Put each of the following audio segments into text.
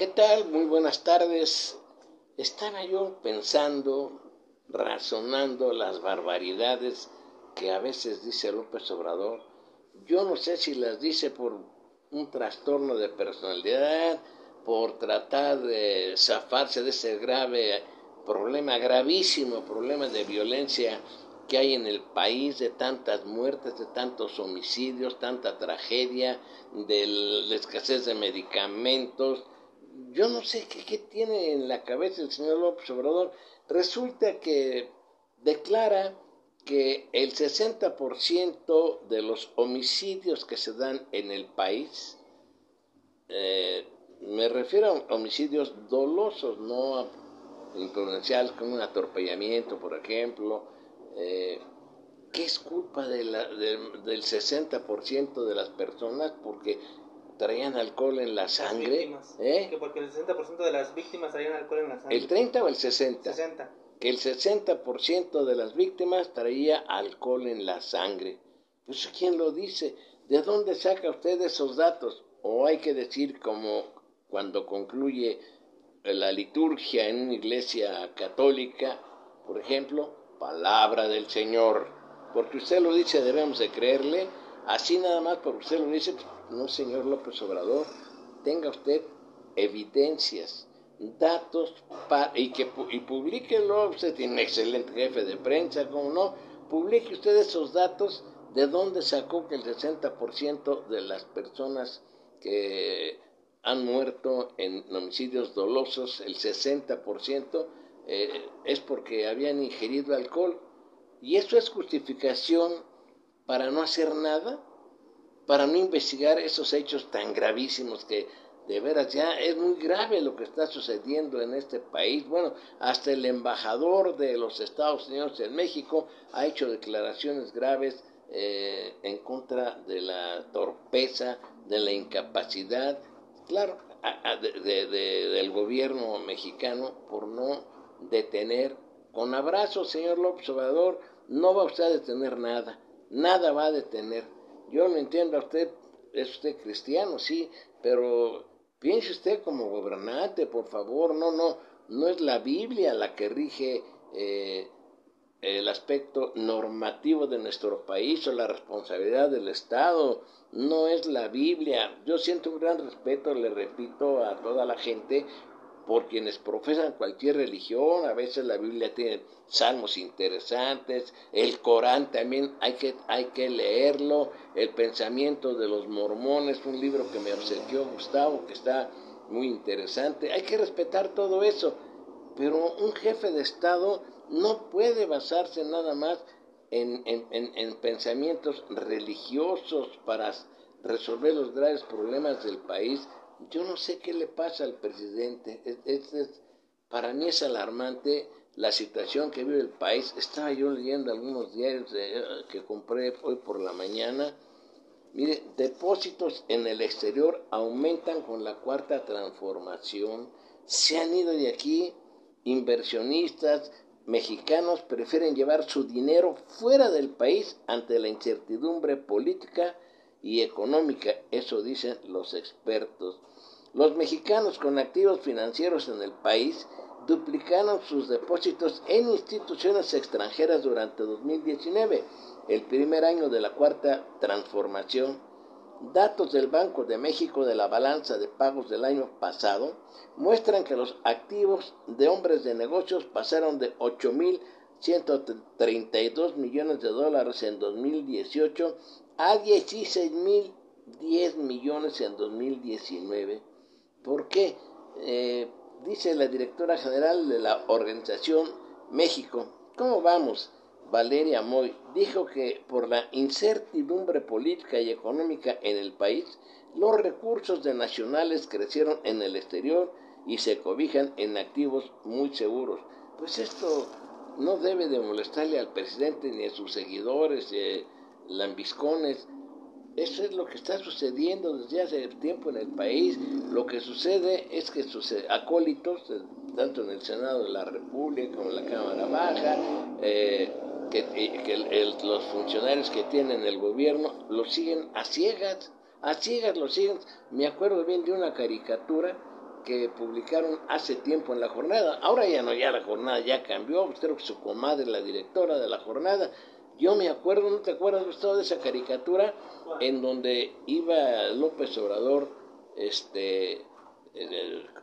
¿Qué tal? Muy buenas tardes. Estaba yo pensando, razonando las barbaridades que a veces dice López Obrador. Yo no sé si las dice por un trastorno de personalidad, por tratar de zafarse de ese grave problema, gravísimo problema de violencia que hay en el país, de tantas muertes, de tantos homicidios, tanta tragedia, de la escasez de medicamentos. Yo no sé qué, tiene en la cabeza el señor López Obrador. Resulta que declara que el 60% de los homicidios que se dan en el país, eh, me refiero a homicidios dolosos, no imprudenciales como un atropellamiento, por ejemplo, eh, que es culpa de la, del 60% de las personas porque traían alcohol en la sangre. ¿Eh? Que porque el 60% de las víctimas traían alcohol en la sangre. ¿El 30 o el 60? 60. Que el 60% de las víctimas traía alcohol en la sangre. Pues ¿quién lo dice? ¿De dónde saca usted esos datos? O hay que decir como cuando concluye la liturgia en una iglesia católica, por ejemplo, palabra del Señor. Porque usted lo dice, debemos de creerle. Así nada más, porque usted lo dice, no, señor López Obrador, tenga usted evidencias, datos, y, que, y usted tiene un excelente jefe de prensa, como no, publique usted esos datos de dónde sacó que el 60% de las personas que han muerto en homicidios dolosos, el 60%, eh, es porque habían ingerido alcohol. Y eso es justificación para no hacer nada, para no investigar esos hechos tan gravísimos que de veras ya es muy grave lo que está sucediendo en este país. Bueno, hasta el embajador de los Estados Unidos en México ha hecho declaraciones graves eh, en contra de la torpeza, de la incapacidad, claro, del gobierno mexicano por no detener. Con abrazo, señor López Obrador, no va usted a detener nada, nada va a detener. Yo no entiendo a usted, es usted cristiano, sí, pero piense usted como gobernante, por favor, no, no, no es la Biblia la que rige eh, el aspecto normativo de nuestro país o la responsabilidad del Estado, no es la Biblia. Yo siento un gran respeto, le repito a toda la gente, por quienes profesan cualquier religión, a veces la Biblia tiene salmos interesantes, el Corán también hay que, hay que leerlo, el pensamiento de los mormones, un libro que me obsequió Gustavo, que está muy interesante, hay que respetar todo eso, pero un jefe de Estado no puede basarse nada más en, en, pensamientos religiosos para resolver los graves problemas del país. Yo no sé qué le pasa al presidente. Es, para mí es alarmante la situación que vive el país. Estaba yo leyendo algunos diarios que compré hoy por la mañana. Mire, depósitos en el exterior aumentan con la cuarta transformación. Se han ido de aquí inversionistas, mexicanos prefieren llevar su dinero fuera del país ante la incertidumbre política y económica, eso dicen los expertos. Los mexicanos con activos financieros en el país duplicaron sus depósitos en instituciones extranjeras durante 2019, el primer año de la cuarta transformación Datos del Banco de México de la balanza de pagos del año pasado muestran que los activos de hombres de negocios pasaron de 8.132 millones de dólares en 2018 a 16.010 millones en 2019. ¿Por qué? Eh, dice la directora general de la organización México. ¿Cómo vamos? Valeria Moy, dijo que por la incertidumbre política y económica en el país, los recursos de nacionales crecieron en el exterior y se cobijan en activos muy seguros. Pues esto no debe de molestarle al presidente ni a sus seguidores, eh, lambiscones. Eso es lo que está sucediendo desde hace tiempo en el país. Lo que sucede es que sus acólitos, eh, tanto en el Senado de la República como en la Cámara Baja, eh, que, que los funcionarios que tienen el gobierno lo siguen a ciegas, a ciegas lo siguen. Me acuerdo bien de una caricatura que publicaron hace tiempo en la jornada. Ahora ya no, ya la jornada ya cambió. Creo que su comadre, la directora de la jornada. Yo me acuerdo, ¿no te acuerdas, Gustavo, de esa caricatura en donde iba López Obrador, este,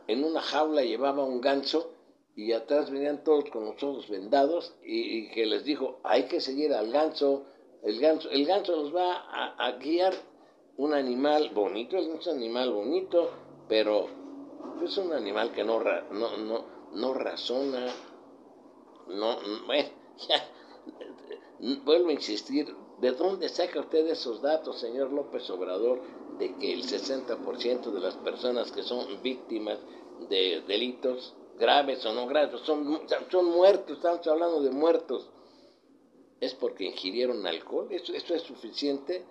en una jaula llevaba un ganso y atrás venían todos con los ojos vendados y, que les dijo, hay que seguir al ganso, el ganso, el ganso nos va a, guiar un animal bonito, es un animal bonito, pero es un animal que no, no, no, no razona, no, bueno, ya, vuelvo a insistir, ¿de dónde saca usted esos datos, señor López Obrador, de que el 60% de las personas que son víctimas de delitos graves o no graves, son, son muertos, estamos hablando de muertos, es porque ingirieron alcohol, ¿eso, eso es suficiente?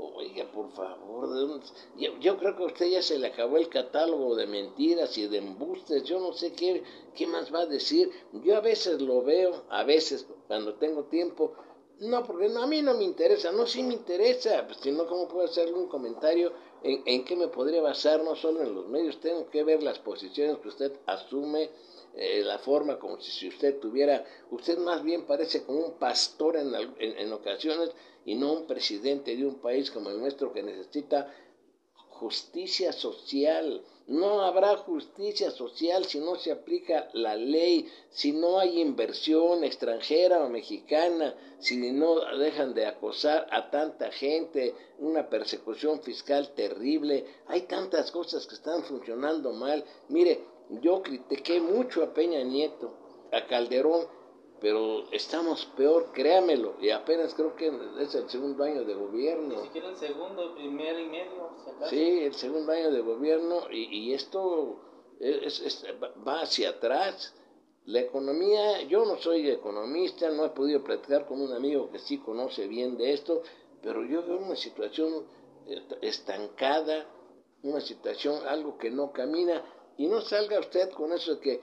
Oiga, por favor, yo, creo que a usted ya se le acabó el catálogo de mentiras y de embustes, yo no sé qué, qué más va a decir. Yo a veces lo veo, a veces cuando tengo tiempo, no, porque a mí no me interesa, no, sí me interesa, pues, si no, ¿cómo puedo hacerle un comentario en, en qué me podría basar? No solo en los medios, tengo que ver las posiciones que usted asume, eh, la forma como si, usted tuviera, usted más bien parece como un pastor en, en, en ocasiones y no un presidente de un país como el nuestro que necesita justicia social. No habrá justicia social si no se aplica la ley, si no hay inversión extranjera o mexicana, si no dejan de acosar a tanta gente, una persecución fiscal terrible. Hay tantas cosas que están funcionando mal. Mire, yo critiqué mucho a Peña Nieto, a Calderón, pero estamos peor, créamelo, y apenas creo que es el segundo año de gobierno. Ni siquiera el segundo, primer y medio. sí, el segundo año de gobierno, y, y esto es, va hacia atrás. La economía, yo no soy economista, no he podido platicar con un amigo que sí conoce bien de esto, pero yo veo una situación eh, estancada, una situación, algo que no camina, y no salga usted con eso de que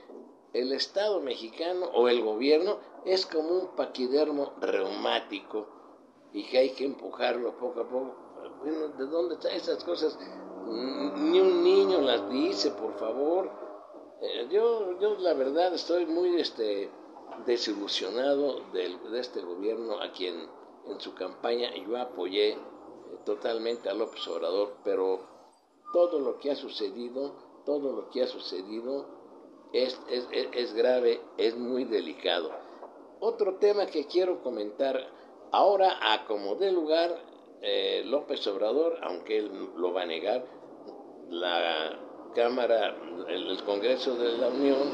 el Estado mexicano o el gobierno es como un paquidermo reumático y que hay que empujarlo poco a poco. Bueno, ¿de dónde están esas cosas? Ni un niño las dice, por favor. Eh, yo, yo la verdad estoy muy este, desilusionado de, de este gobierno a quien en su campaña yo apoyé eh, totalmente a López Obrador, pero todo lo que ha sucedido, todo lo que ha sucedido es, es, es, grave, es muy delicado. Otro tema que quiero comentar, ahora a como dé lugar eh, López Obrador, aunque él lo va a negar, la Cámara, el, Congreso de la Unión,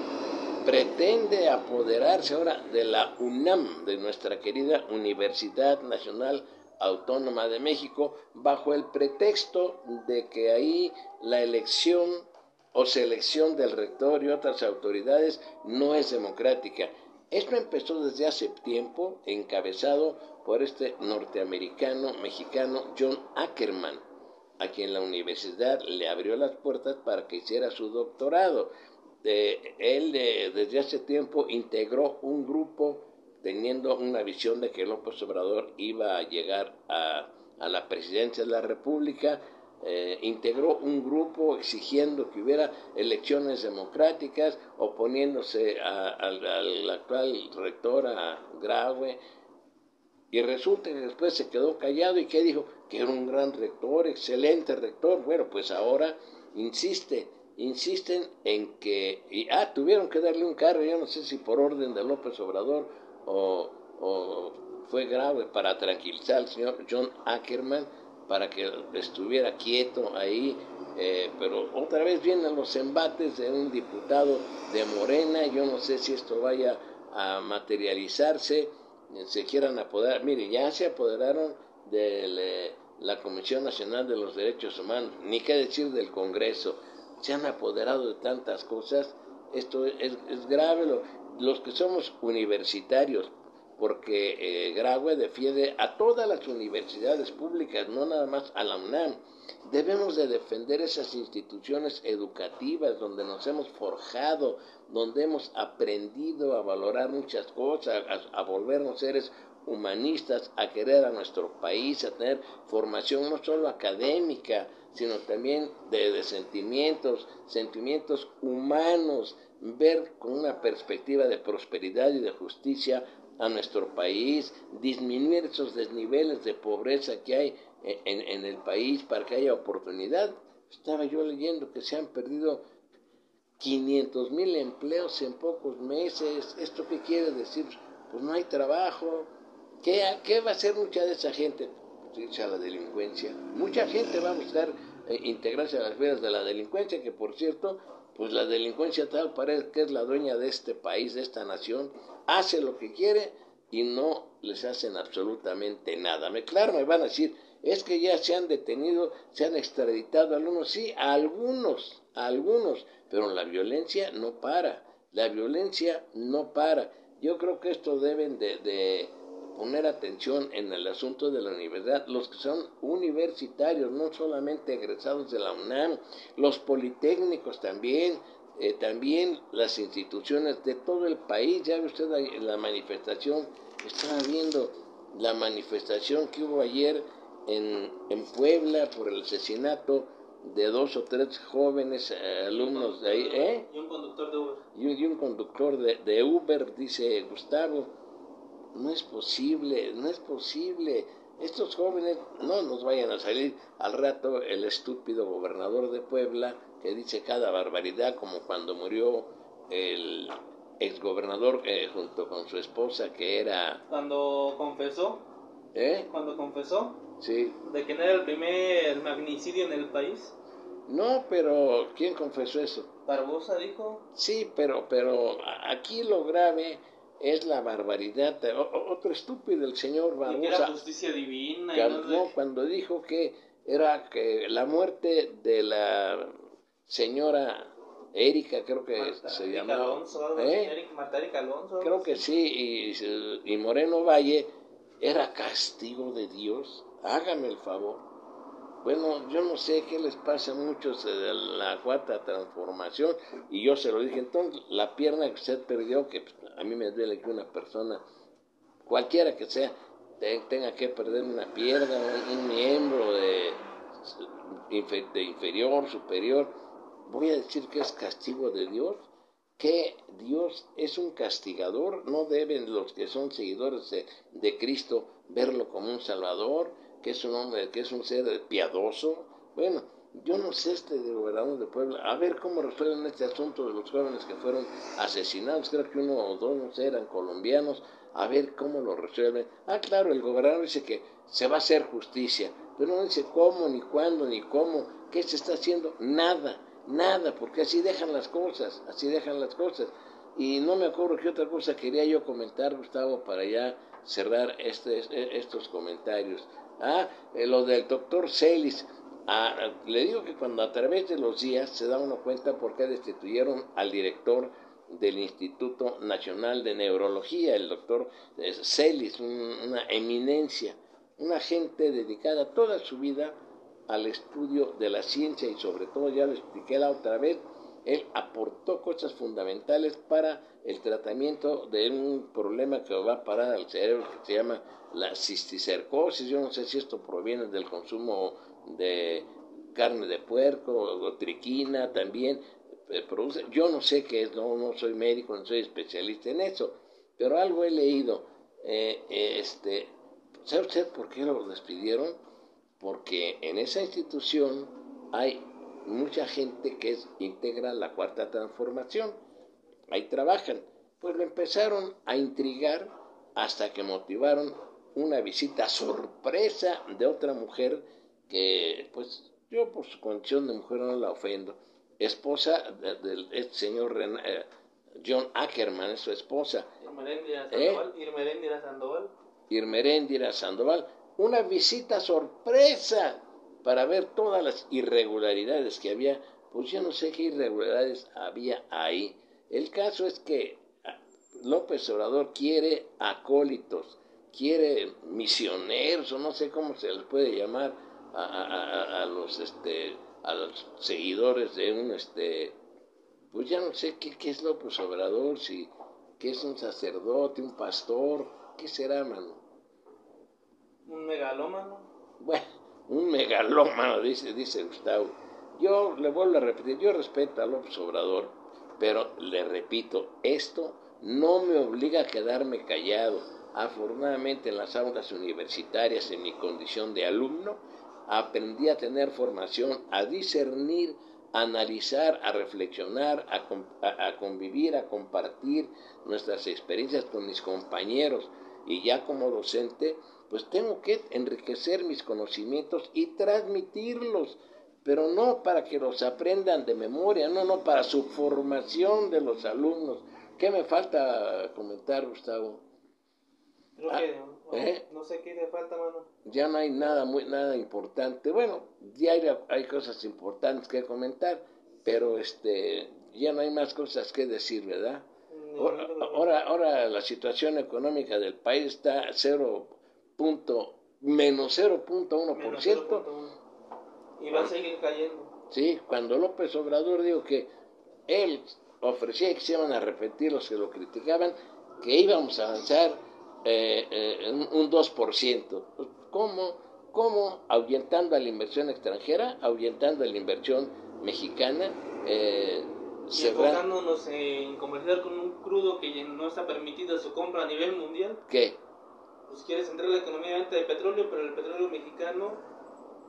pretende apoderarse ahora de la UNAM, de nuestra querida Universidad Nacional Autónoma de México, bajo el pretexto de que ahí la elección o selección del rector y otras autoridades no es democrática. Esto empezó desde hace tiempo, encabezado por este norteamericano mexicano John Ackerman, a quien la universidad le abrió las puertas para que hiciera su doctorado. él desde hace tiempo integró un grupo teniendo una visión de que López Obrador iba a llegar a, a la presidencia de la República, eh, integró un grupo exigiendo que hubiera elecciones democráticas, oponiéndose al actual rector, a Graue, y resulta que después se quedó callado y que dijo que era un gran rector, excelente rector. Bueno, pues ahora insiste, insisten en que, y, ah, tuvieron que darle un cargo, yo no sé si por orden de López Obrador o, o fue grave para tranquilizar al señor John Ackerman para que estuviera quieto ahí, eh, pero otra vez vienen los embates de un diputado de Morena, yo no sé si esto vaya a materializarse, se quieran apoderar, mire, ya se apoderaron de la Comisión Nacional de los Derechos Humanos, ni qué decir del Congreso, se han apoderado de tantas cosas, esto es, es grave, los que somos universitarios, porque eh, Graue defiende a todas las universidades públicas, no nada más a la UNAM. Debemos de defender esas instituciones educativas donde nos hemos forjado, donde hemos aprendido a valorar muchas cosas, a, volvernos seres humanistas, a querer a nuestro país, a tener formación no solo académica, sino también de, sentimientos, sentimientos humanos, ver con una perspectiva de prosperidad y de justicia a nuestro país, disminuir esos desniveles de pobreza que hay en, en, el país para que haya oportunidad. Estaba yo leyendo que se han perdido 500 mil empleos en pocos meses. ¿Esto qué quiere decir? Pues no hay trabajo. ¿Qué, qué va a hacer mucha de esa gente? a la delincuencia. Mucha gente va a buscar eh, integrarse a las vidas de la delincuencia, que por cierto, pues la delincuencia tal parece que es la dueña de este país, de esta nación, hace lo que quiere y no les hacen absolutamente nada. Me claro, me van a decir, es que ya se han detenido, se han extraditado algunos, sí, algunos, algunos, pero la violencia no para, la violencia no para. Yo creo que esto deben de poner atención en el asunto de la universidad, los que son universitarios, no solamente egresados de la UNAM, los politécnicos también, eh, también las instituciones de todo el país. Ya ve usted la manifestación, estaba viendo la manifestación que hubo ayer en, en Puebla por el asesinato de dos o tres jóvenes eh, alumnos de ahí, ¿eh? Y un conductor de Uber. Y, un conductor de, de Uber, dice Gustavo no es posible, no es posible. Estos jóvenes no nos vayan a salir al rato el estúpido gobernador de Puebla que dice cada barbaridad como cuando murió el exgobernador eh, junto con su esposa que era... Cuando confesó. ¿Eh? Cuando confesó. Sí. De que no era el primer magnicidio en el país. No, pero ¿quién confesó eso? Barbosa dijo. Sí, pero, pero aquí lo grave es la barbaridad. otro estúpido, el señor Barbosa. era justicia divina. cuando dijo que era que la muerte de la señora Erika, creo que se llamaba. Alonso, ¿eh? Marta Erika Alonso. Creo que sí, y, y Moreno Valle era castigo de Dios. Hágame el favor. Bueno, yo no sé qué les pasa a muchos de la cuarta transformación, y yo se lo dije, entonces la pierna que usted perdió, que a mí me duele que una persona, cualquiera que sea, tenga que perder una pierna, un, miembro de, de inferior, superior, voy a decir que es castigo de Dios, que Dios es un castigador, no deben los que son seguidores de, de Cristo verlo como un salvador, que es un hombre, que es un ser piadoso. Bueno, yo no sé este gobernador de Puebla, a ver cómo resuelven este asunto de los jóvenes que fueron asesinados, creo que uno o dos, no eran colombianos, a ver cómo lo resuelven. Ah, claro, el gobernador dice que se va a hacer justicia, pero no dice cómo, ni cuándo, ni cómo, qué se está haciendo, nada, nada, porque así dejan las cosas, así dejan las cosas. Y no me acuerdo qué otra cosa quería yo comentar, Gustavo, para ya cerrar este, estos comentarios. Ah, eh, lo del doctor Celis. Ah, le digo que cuando a través de los días se da uno cuenta por qué destituyeron al director del Instituto Nacional de Neurología, el doctor eh, Celis, una eminencia, una gente dedicada toda su vida al estudio de la ciencia y sobre todo, ya lo expliqué la otra vez, él aportó cosas fundamentales para el tratamiento de un problema que va a parar al cerebro que se llama la cisticercosis. Yo no sé si esto proviene del consumo de carne de puerco o triquina también. Eh, produce, yo no sé qué es, no, no soy médico, no soy especialista en eso, pero algo he leído. Eh, este, ¿Sabe usted por qué lo despidieron? Porque en esa institución hay mucha gente que es, integra la cuarta transformación. Ahí trabajan. Pues lo empezaron a intrigar hasta que motivaron una visita sorpresa de otra mujer que, pues, yo por su condición de mujer no la ofendo. Esposa del este señor eh, John Ackerman, es su esposa. Irmeréndira Sandoval. Irmeréndira Sandoval. Una visita sorpresa para ver todas las irregularidades que había, pues yo no sé qué irregularidades había ahí. El caso es que López Obrador quiere acólitos, quiere misioneros, o no sé cómo se les puede llamar a, a, los este a los seguidores de un este pues ya no sé qué, qué es López Obrador, si que es un sacerdote, un pastor, qué será, mano. Un megalómano. Bueno, un megalómano, dice, dice Gustavo. Yo le vuelvo a repetir, yo respeto a López Obrador, pero le repito, esto no me obliga a quedarme callado. Afortunadamente en las aulas universitarias, en mi condición de alumno, aprendí a tener formación, a discernir, a analizar, a reflexionar, a, convivir, a compartir nuestras experiencias con mis compañeros. Y ya como docente, pues tengo que enriquecer mis conocimientos y transmitirlos, pero no para que los aprendan de memoria, no, no, para su formación de los alumnos. ¿Qué me falta comentar, Gustavo? Creo que no, ¿eh? no, sé qué le falta, mano. Ya no hay nada muy nada importante. Bueno, ya hay, hay cosas importantes que comentar, pero este ya no hay más cosas que decir, ¿verdad? Ahora, ahora, la situación económica del país está 0. Punto, menos 0.1%. Y va a seguir cayendo. Sí, cuando López Obrador dijo que él ofrecía que se iban a repetir los que lo criticaban, que íbamos a avanzar eh, eh, un 2%. ¿Cómo? ¿Cómo? Ahuyentando a la inversión extranjera, ahuyentando a la inversión mexicana. Eh, y enfocándonos en comerciar con un crudo que no está permitida su compra a nivel mundial. ¿Qué? Pues quiere centrar la economía de venta de petróleo, pero el petróleo mexicano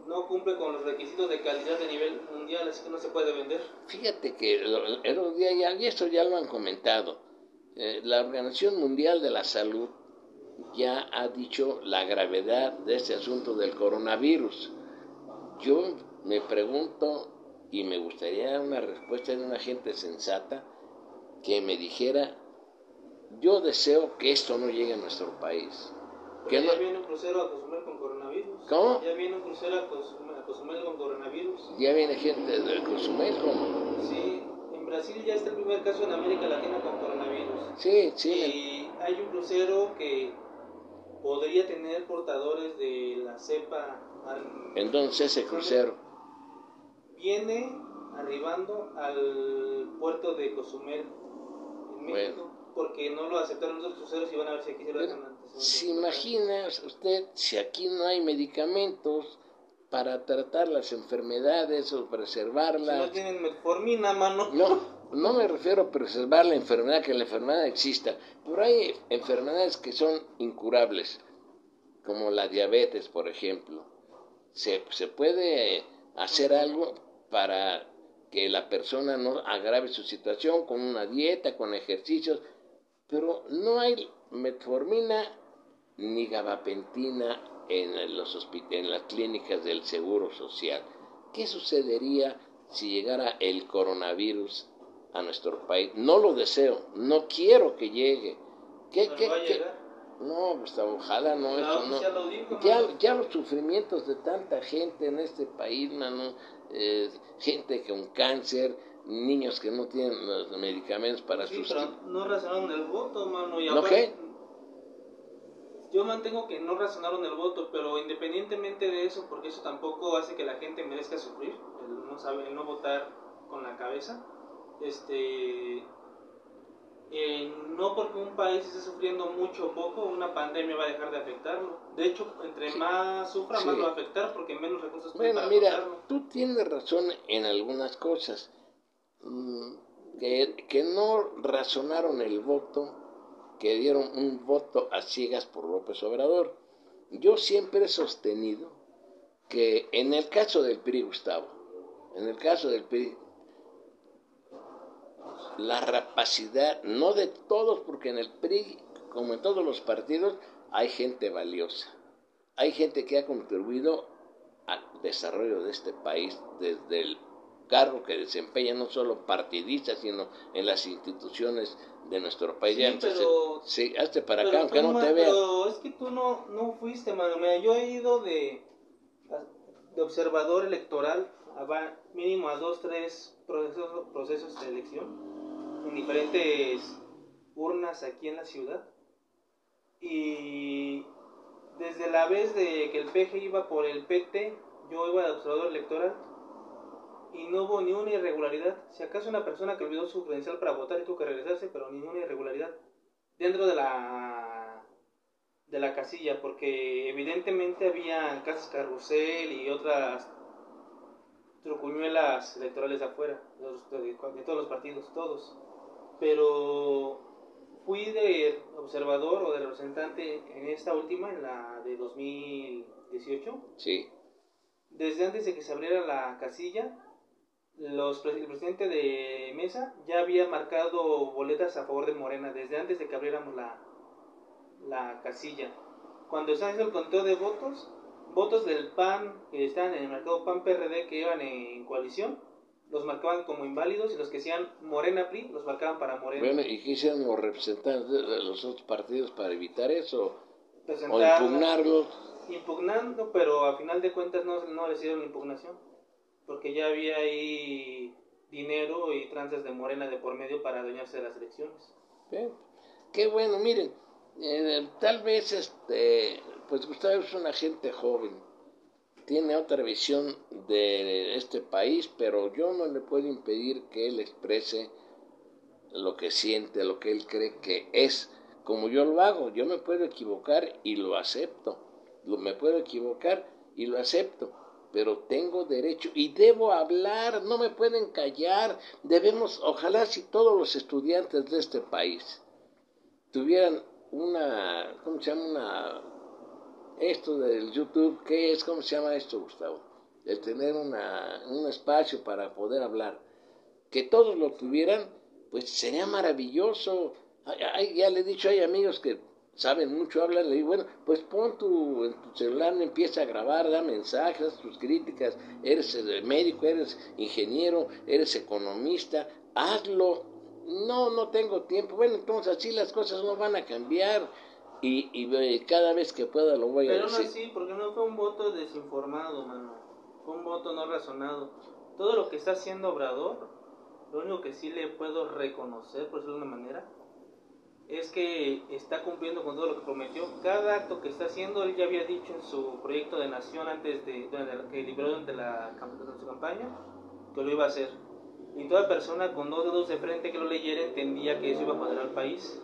no cumple con los requisitos de calidad de nivel mundial, así que no se puede vender. Fíjate que el, día ya, y esto ya lo han comentado, eh, la Organización Mundial de la Salud ya ha dicho la gravedad de este asunto del coronavirus. Yo me pregunto y me gustaría una respuesta de una gente sensata que me dijera, yo deseo que esto no llegue a nuestro país. Que ya viene un crucero a Cozumel con. ¿Cómo? Ya viene un crucero a Cozumel, con coronavirus. Ya viene gente de Cozumel, ¿cómo? Sí, en Brasil ya está el primer caso en América Latina con coronavirus. Sí, sí. Y hay un crucero que podría tener portadores de la cepa. Entonces ese crucero viene arribando al puerto de Cozumel en México porque no lo aceptaron los cruceros y van a ver si aquí se lo hacen ¿Se imagina usted si aquí no hay medicamentos para tratar las enfermedades o preservarlas? Si no tienen metformina, mano. No, no me refiero a preservar la enfermedad, que la enfermedad exista, pero hay enfermedades que son incurables, como la diabetes, por ejemplo. Se, se puede hacer algo para que la persona no agrave su situación con una dieta, con ejercicios, pero no hay metformina ni gabapentina en, los en las clínicas del Seguro Social. ¿Qué sucedería si llegara el coronavirus a nuestro país. No lo deseo, no quiero que llegue. ¿Qué, qué, qué? No, pues ojalá no, eso no. ya, ya, los sufrimientos de tanta gente en este país, mano, eh, gente con cáncer, niños que no tienen los medicamentos para sí, sus... Pero no razonaron el voto, mano. Y ¿No qué? Yo mantengo que no razonaron el voto, pero independientemente de eso, porque eso tampoco hace que la gente merezca sufrir, el no, sabe, el no votar con la cabeza este eh, no porque un país esté sufriendo mucho o poco, una pandemia va a dejar de afectarlo. De hecho, entre más sufra, más va a afectar porque menos recursos Bueno, mira, tú tienes razón en algunas cosas. Mm, que, que no razonaron el voto, que dieron un voto a ciegas por López Obrador. Yo siempre he sostenido que en el caso del PRI, Gustavo, en el caso del PRI, la rapacidad, no de todos, porque en el PRI, como en todos los partidos, hay gente valiosa. Hay gente que ha contribuido al desarrollo de este país desde el cargo que desempeña, no solo partidista, sino en las instituciones de nuestro país. Sí, pero, sí hazte para acá, aunque no te vea. Pero es que tú no, no fuiste, mano. yo he ido de, de observador electoral, a, mínimo a dos, tres procesos, procesos de elección en diferentes urnas aquí en la ciudad. Y desde la vez de que el PG iba por el PT, yo iba de observador electoral y no hubo ni una irregularidad. Si acaso una persona que olvidó su credencial para votar y tuvo que regresarse, pero ninguna irregularidad. Dentro de la de la casilla, porque evidentemente había casas carrusel y otras trucuñuelas electorales afuera, de, todos los partidos, todos. Pero fui de observador o de representante en esta última, en la de 2018. Sí. Desde antes de que se abriera la casilla, los, el presidente de Mesa ya había marcado boletas a favor de Morena, desde antes de que abriéramos la, la casilla. Cuando se hizo el conteo de votos, votos del PAN que están en el mercado PAN PRD que iban en coalición, los marcaban como inválidos y los que sean Morena PRI los marcaban para Morena. Bueno, ¿y qué hicieron los representantes de los otros partidos para evitar eso? ¿O impugnarlo? Impugnando, pero a final de cuentas no, no les hicieron impugnación, porque ya había ahí dinero y tranzas de Morena de por medio para adueñarse de las elecciones. Qué bueno, miren, eh, tal vez este pues Gustavo es una gente joven, tiene otra visión de este país, pero yo no le puedo impedir que él exprese lo que siente, lo que él cree que es, como yo lo hago. Yo me puedo equivocar y lo acepto. Me puedo equivocar y lo acepto, pero tengo derecho y debo hablar, no me pueden callar. Debemos, ojalá si todos los estudiantes de este país tuvieran una, ¿cómo se llama? Esto del YouTube, ¿qué es? ¿Cómo se llama esto, Gustavo? El tener una, un espacio para poder hablar. Que todos lo tuvieran, pues sería maravilloso. ya le he dicho, hay amigos que saben mucho hablar, le digo, bueno, pues pon tu, en tu celular, empieza a grabar, da mensajes, tus críticas, eres médico, eres ingeniero, eres economista, hazlo. No, no tengo tiempo. Bueno, entonces así las cosas no van a cambiar y, y cada vez que pueda lo voy a decir. Pero no así, porque no fue un voto desinformado, mano. Fue un voto no razonado. Todo lo que está haciendo Obrador, lo único que sí le puedo reconocer, por decirlo de una manera, es que está cumpliendo con todo lo que prometió. Cada acto que está haciendo, él ya había dicho en su proyecto de nación antes de, que liberó durante la, durante su campaña, que lo iba a hacer. Y toda persona con dos dedos de frente que lo leyera entendía que eso iba a poner al país.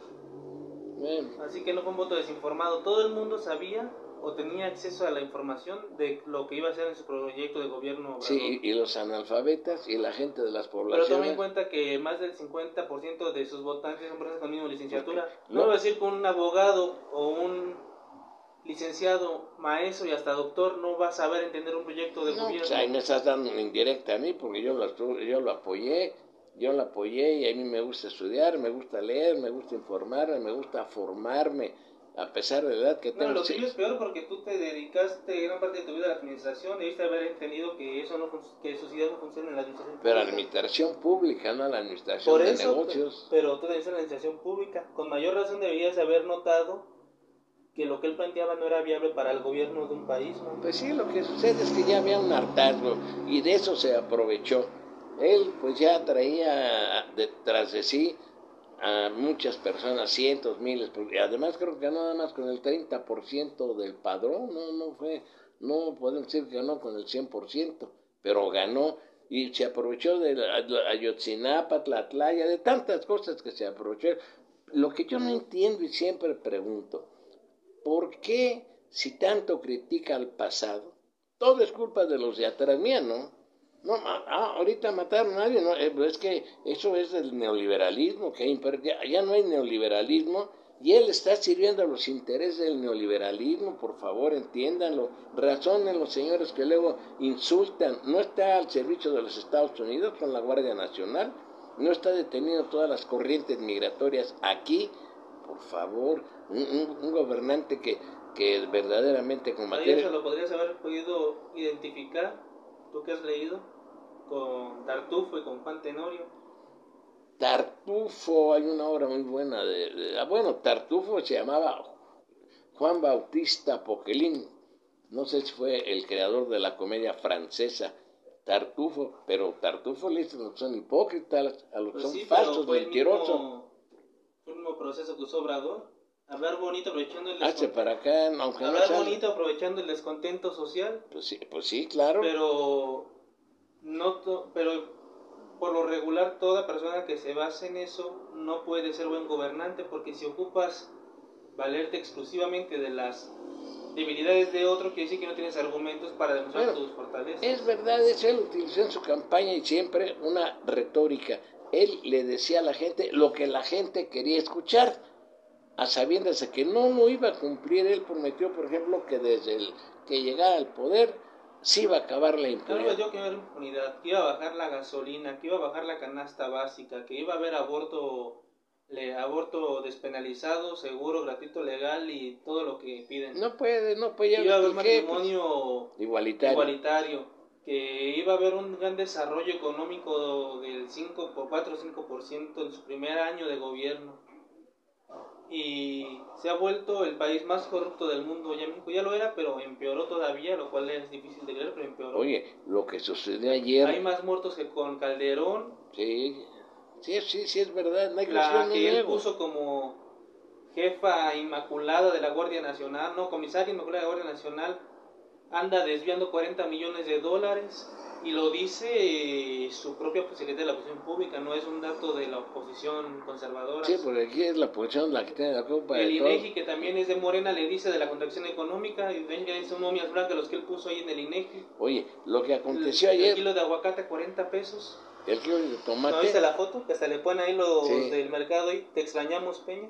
Así que no fue un voto desinformado. Todo el mundo sabía o tenía acceso a la información de lo que iba a hacer en su proyecto de gobierno. Sí, y, los analfabetas y la gente de las poblaciones. Pero tome en cuenta que más del 50% de sus votantes son personas con misma licenciatura. No, voy a decir que un abogado o un licenciado, maestro y hasta doctor no va a saber entender un proyecto de gobierno. Pues ahí me estás dando indirecta a mí porque yo lo, yo lo apoyé yo la apoyé y a mí me gusta estudiar, me gusta leer, me gusta informarme, me gusta formarme, a pesar de la edad que tengo. No, lo tuyo es peor porque tú te dedicaste gran parte de tu vida a la administración, debiste haber entendido que eso no que sociedad no funciona en la administración Pero administración pública, no la administración Por de eso, negocios. Pero tú debes la administración pública. Con mayor razón deberías haber notado que lo que él planteaba no era viable para el gobierno de un país. ¿no? Pues sí, lo que sucede es que ya había un hartazgo y de eso se aprovechó él pues ya traía detrás de sí a muchas personas, cientos, miles, y además creo que nada más con el 30% del padrón, no, no fue, no podemos decir que ganó con el 100%, pero ganó y se aprovechó de Ayotzinapa, Tlatlaya, de tantas cosas que se aprovechó. Lo que yo no entiendo y siempre pregunto, ¿por qué si tanto critica al pasado, todo es culpa de los de atrás mía, ¿no? No, ah, ahorita mataron a nadie, no, eh, es que eso es el neoliberalismo, que ya, ya no hay neoliberalismo y él está sirviendo a los intereses del neoliberalismo, por favor, entiéndanlo, razonen los señores que luego insultan, no está al servicio de los Estados Unidos con la Guardia Nacional, no está deteniendo todas las corrientes migratorias aquí, por favor, un, gobernante que, que verdaderamente combate... ¿Eso lo podrías haber podido identificar? ¿Tú qué has leído? Con Tartufo y con Juan Tenorio. Tartufo, hay una obra muy buena de, ah, bueno, Tartufo se llamaba Juan Bautista Poquelín, no sé si fue el creador de la comedia francesa Tartufo, pero Tartufo le dice que son hipócritas, a los pues son falsos, mentirosos. Fue el mismo proceso que usó Obrador. Hablar bonito aprovechando el descontento. para acá, aunque Hablar bonito aprovechando el descontento social. Pues sí, pues sí, claro. Pero no pero por lo regular toda persona que se base en eso no puede ser buen gobernante porque si ocupas valerte exclusivamente de las debilidades de otro, quiere decir que no tienes argumentos para demostrar tus fortalezas. Es verdad, eso él utilizó en su campaña y siempre una retórica. Él le decía a la gente lo que la gente quería escuchar, a sabiendas de que no lo iba a cumplir. Él prometió, por ejemplo, que desde el que llegara al poder sí iba a acabar la impunidad. yo que iba a haber impunidad, que iba a bajar la gasolina, que iba a bajar la canasta básica, que iba a haber aborto le, aborto despenalizado, seguro, gratuito, legal y todo lo que piden. No puede, no puede. Iba a haber matrimonio igualitario. igualitario, que iba a haber un gran desarrollo económico del 5 por 4 o 5% en su primer año de gobierno. Y se ha vuelto el país más corrupto del mundo. Ya México ya lo era, pero empeoró todavía, lo cual es difícil de creer, pero empeoró. Oye, lo que sucedió ayer. Hay más muertos que con Calderón. Sí Sí, sí, sí, es verdad. la que él puso como jefa inmaculada de la Guardia Nacional, no, comisaria inmaculada de la Guardia Nacional, anda desviando 40 millones de dólares y lo dice su propia Secretaría de la Oposición Pública, no es un dato de la oposición conservadora. Sí, porque aquí es la oposición la que tiene la culpa el de INEGI, que también es de Morena, le dice de la contracción económica, y ven que son momias blancas los que él puso ahí en el INEGI. Oye, lo que aconteció ayer... El kilo de aguacate 40 pesos. El kilo de tomate. ¿No viste la foto? Que hasta le ponen ahí los del mercado y te extrañamos, Peña.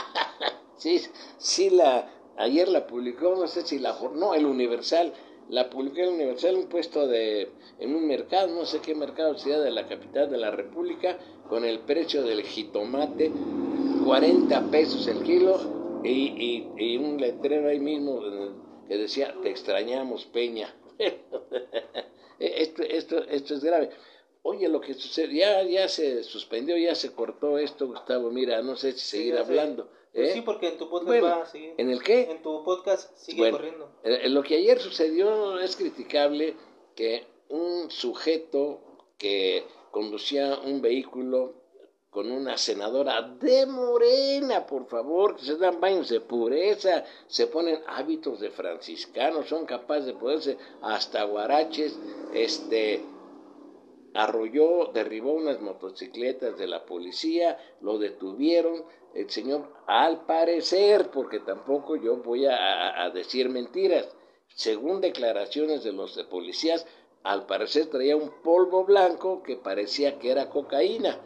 sí, sí, la, ayer la publicó, no sé si la, no, el Universal, la publicó el Universal, un puesto de, en un mercado, no sé qué mercado ciudad de la capital de la República, con el precio del jitomate, 40 pesos el kilo, y, y, y un letrero ahí mismo que decía, te extrañamos, Peña. esto, esto, esto es grave. Oye, lo que sucede, ya, ya se suspendió, ya se cortó esto, Gustavo. Mira, no sé si seguir hablando. Pues ¿eh? sí, porque en tu podcast va a seguir. ¿En el qué? En tu podcast sigue corriendo. En lo que ayer sucedió es criticable que un sujeto que conducía un vehículo con una senadora de Morena, por favor, que se dan baños de pureza, se ponen hábitos de franciscanos, son capaces de poderse hasta guaraches, este, arrolló, derribó unas motocicletas de la policía, lo detuvieron, el señor, al parecer, porque tampoco yo voy a, decir mentiras, según declaraciones de los policías, al parecer traía un polvo blanco que parecía que era cocaína.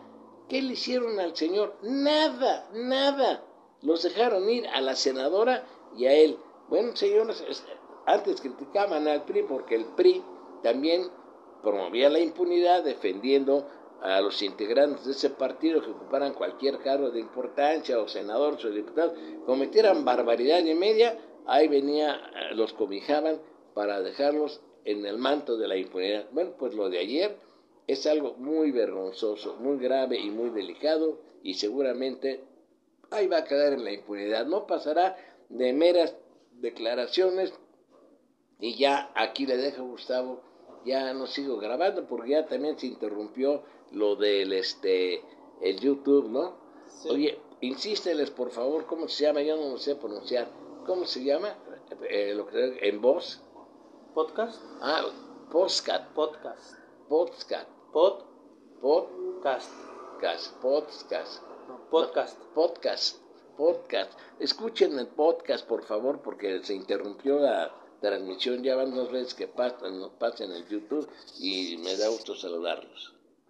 ¿Qué le hicieron al señor? Nada, nada. Los dejaron ir a la senadora y a él. Bueno, señores, antes criticaban al PRI porque el PRI también promovía la impunidad defendiendo a los integrantes de ese partido que ocuparan cualquier cargo de importancia o senador o diputado, cometieran barbaridad y media, ahí venía, eh, los cobijaban para dejarlos en el manto de la impunidad. Bueno, pues lo de ayer es algo muy vergonzoso, muy grave y muy delicado y seguramente ahí va a quedar en la impunidad. No pasará de meras declaraciones y ya aquí le dejo Gustavo ya no sigo grabando porque ya también se interrumpió lo del este el YouTube, ¿no? Oye, insísteles por favor, ¿cómo se llama? Yo no lo sé pronunciar. ¿Cómo se llama? Eh, lo que en voz. Podcast. Ah, podcast. Podcast. Podcast. Pod. Podcast. Podcast. podcast. podcast. Podcast. Escuchen el podcast, por favor, porque se interrumpió la transmisión. Ya van dos veces que pasan, pasan en el YouTube y me da gusto saludarlos.